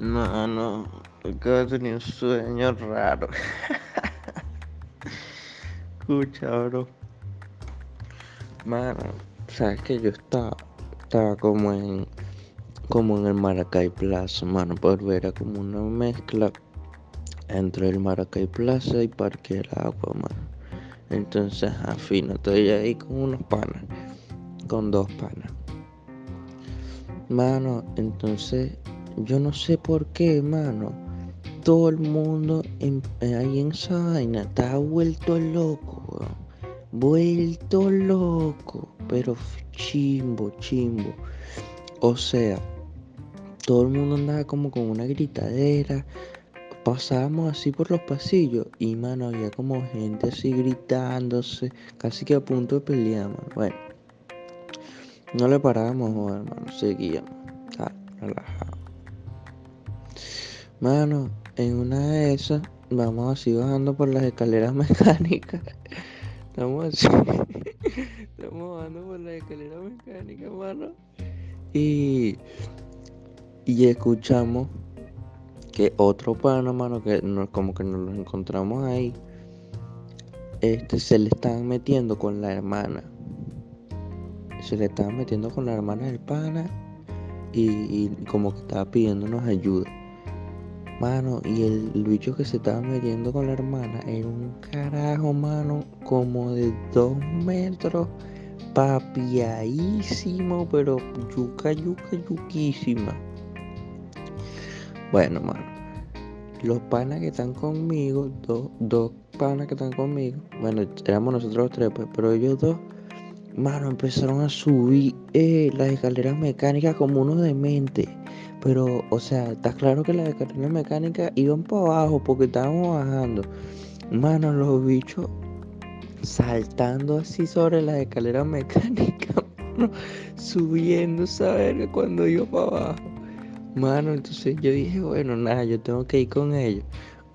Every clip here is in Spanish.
No, no, acabo de tener un sueño raro. Escucha, bro. Mano, sabes que yo estaba, estaba como en, como en el Maracay Plaza, mano, pero era como una mezcla entre el Maracay Plaza y Parque del Agua, mano. Entonces, al fin, estoy ahí con unos panas, con dos panas. Mano, entonces, yo no sé por qué, mano. Todo el mundo en- ahí en esa vaina está vuelto loco, weón. Vuelto loco, pero chimbo, chimbo. O sea, todo el mundo andaba como con una gritadera. Pasábamos así por los pasillos y, mano, había como gente así gritándose, casi que a punto de pelear, mano. Bueno, no le parábamos, hermano, seguíamos, relajado. Mano, en una de esas, vamos así bajando por las escaleras mecánicas. Estamos así, estamos bajando por las escaleras mecánicas, mano. Y, y escuchamos que otro pana, mano, que como que nos lo encontramos ahí, este, se le estaban metiendo con la hermana. Se le estaban metiendo con la hermana del pana y como que estaba pidiéndonos ayuda. Mano, y el, bicho que se estaba metiendo con la hermana era un carajo, mano, como de dos metros, papiadísimo, pero yuca, yuca, yuquísima. Bueno, mano, los panas que están conmigo, dos, dos panas que están conmigo, bueno, éramos nosotros los tres, pues, pero ellos dos, mano, empezaron a subir eh, las escaleras mecánicas como unos dementes. Pero, o sea, está claro que las escaleras mecánicas iban para abajo porque estábamos bajando. Mano, los bichos saltando así sobre las escaleras mecánicas, mano, subiendo esa verga cuando iba para abajo. Mano, entonces yo dije, bueno, nada, yo tengo que ir con ellos.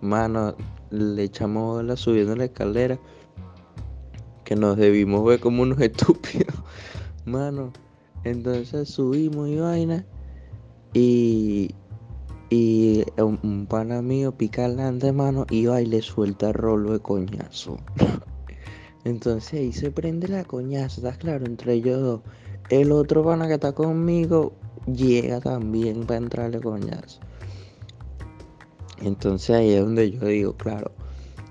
Mano, le echamos la subiendo la escalera. Que nos debimos ver como unos estúpidos. Mano, entonces subimos y vaina. Y, y un, pana mío pica adelante, mano, y va y le suelta rolo de coñazo. Entonces ahí se prende la coñazo, ¿estás claro? Entre ellos dos. El otro pana que está conmigo llega también para entrarle coñazo. Entonces ahí es donde yo digo, claro,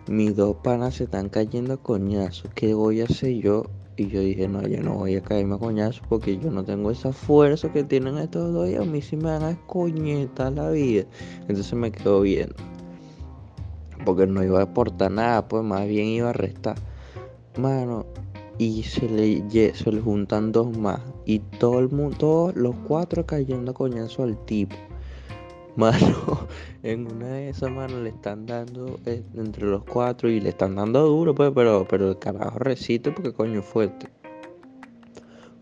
mis dos panas se están cayendo a coñazo. ¿Qué voy a hacer yo? Y yo dije, no, yo no voy a caerme a coñazo porque yo no tengo esa fuerza que tienen estos dos y a mí sí me van a escoñetar la vida. Entonces me quedo viendo. Porque no iba a aportar nada, pues más bien iba a restar. Mano, y se le, se le juntan dos más. Y todo el mundo, todos los cuatro cayendo a coñazo al tipo. Mano, en una de esas manos le están dando eh, entre los cuatro y le están dando duro, pues, pero, pero el carajo resiste porque coño fuerte.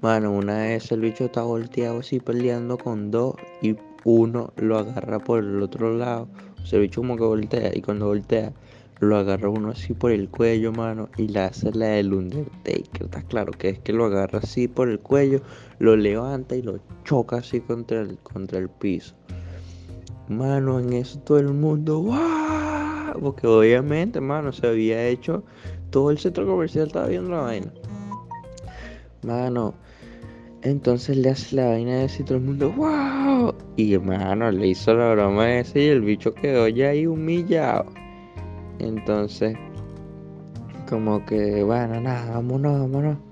Mano, una de esas el bicho está volteado así peleando con dos y uno lo agarra por el otro lado. O sea, el bicho como que voltea y cuando voltea lo agarra uno así por el cuello, mano, y le hace la del Undertaker. Está claro que es que lo agarra así por el cuello, lo levanta y lo choca así contra el, contra el piso. Mano, en eso todo el mundo, ¡guau! Porque obviamente, mano, se había hecho, todo el centro comercial estaba viendo la vaina. Mano, entonces le hace la vaina de y todo el mundo, ¡wow! Y mano, le hizo la broma esa y el bicho quedó ya ahí humillado. Entonces, como que, bueno, nada, vámonos, vámonos.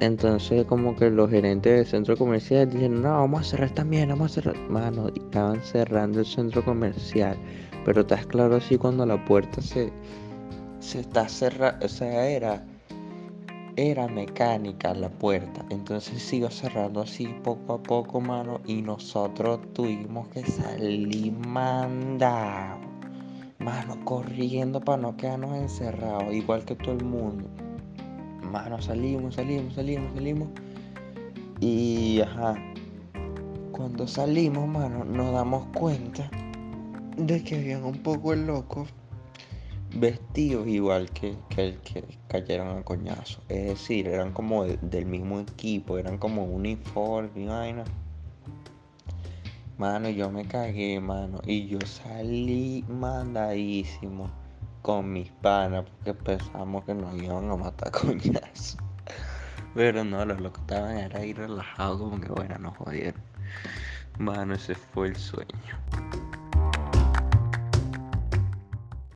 Entonces, como que los gerentes del centro comercial dijeron, no, vamos a cerrar también, vamos a cerrar. Mano, estaban cerrando el centro comercial. Pero estás claro así cuando la puerta se, se está cerrando, o sea, era, era mecánica la puerta. Entonces se iba cerrando así poco a poco, mano. Y nosotros tuvimos que salir mandados. Mano, corriendo para no quedarnos encerrados, igual que todo el mundo. Mano, salimos, salimos, salimos, salimos. Y ajá. Cuando salimos, mano, nos damos cuenta de que habían un poco de locos vestidos igual que, que el que cayeron a coñazo. Es decir, eran como de- del mismo equipo, eran como uniforme y vaina. Mano, yo me cagué, mano. Y yo salí mandadísimo con mis panas porque pensamos que nos iban a matar coñazo. Pero no, los locos estaban era ahí relajados como que bueno, nos jodieron. Mano, ese fue el sueño.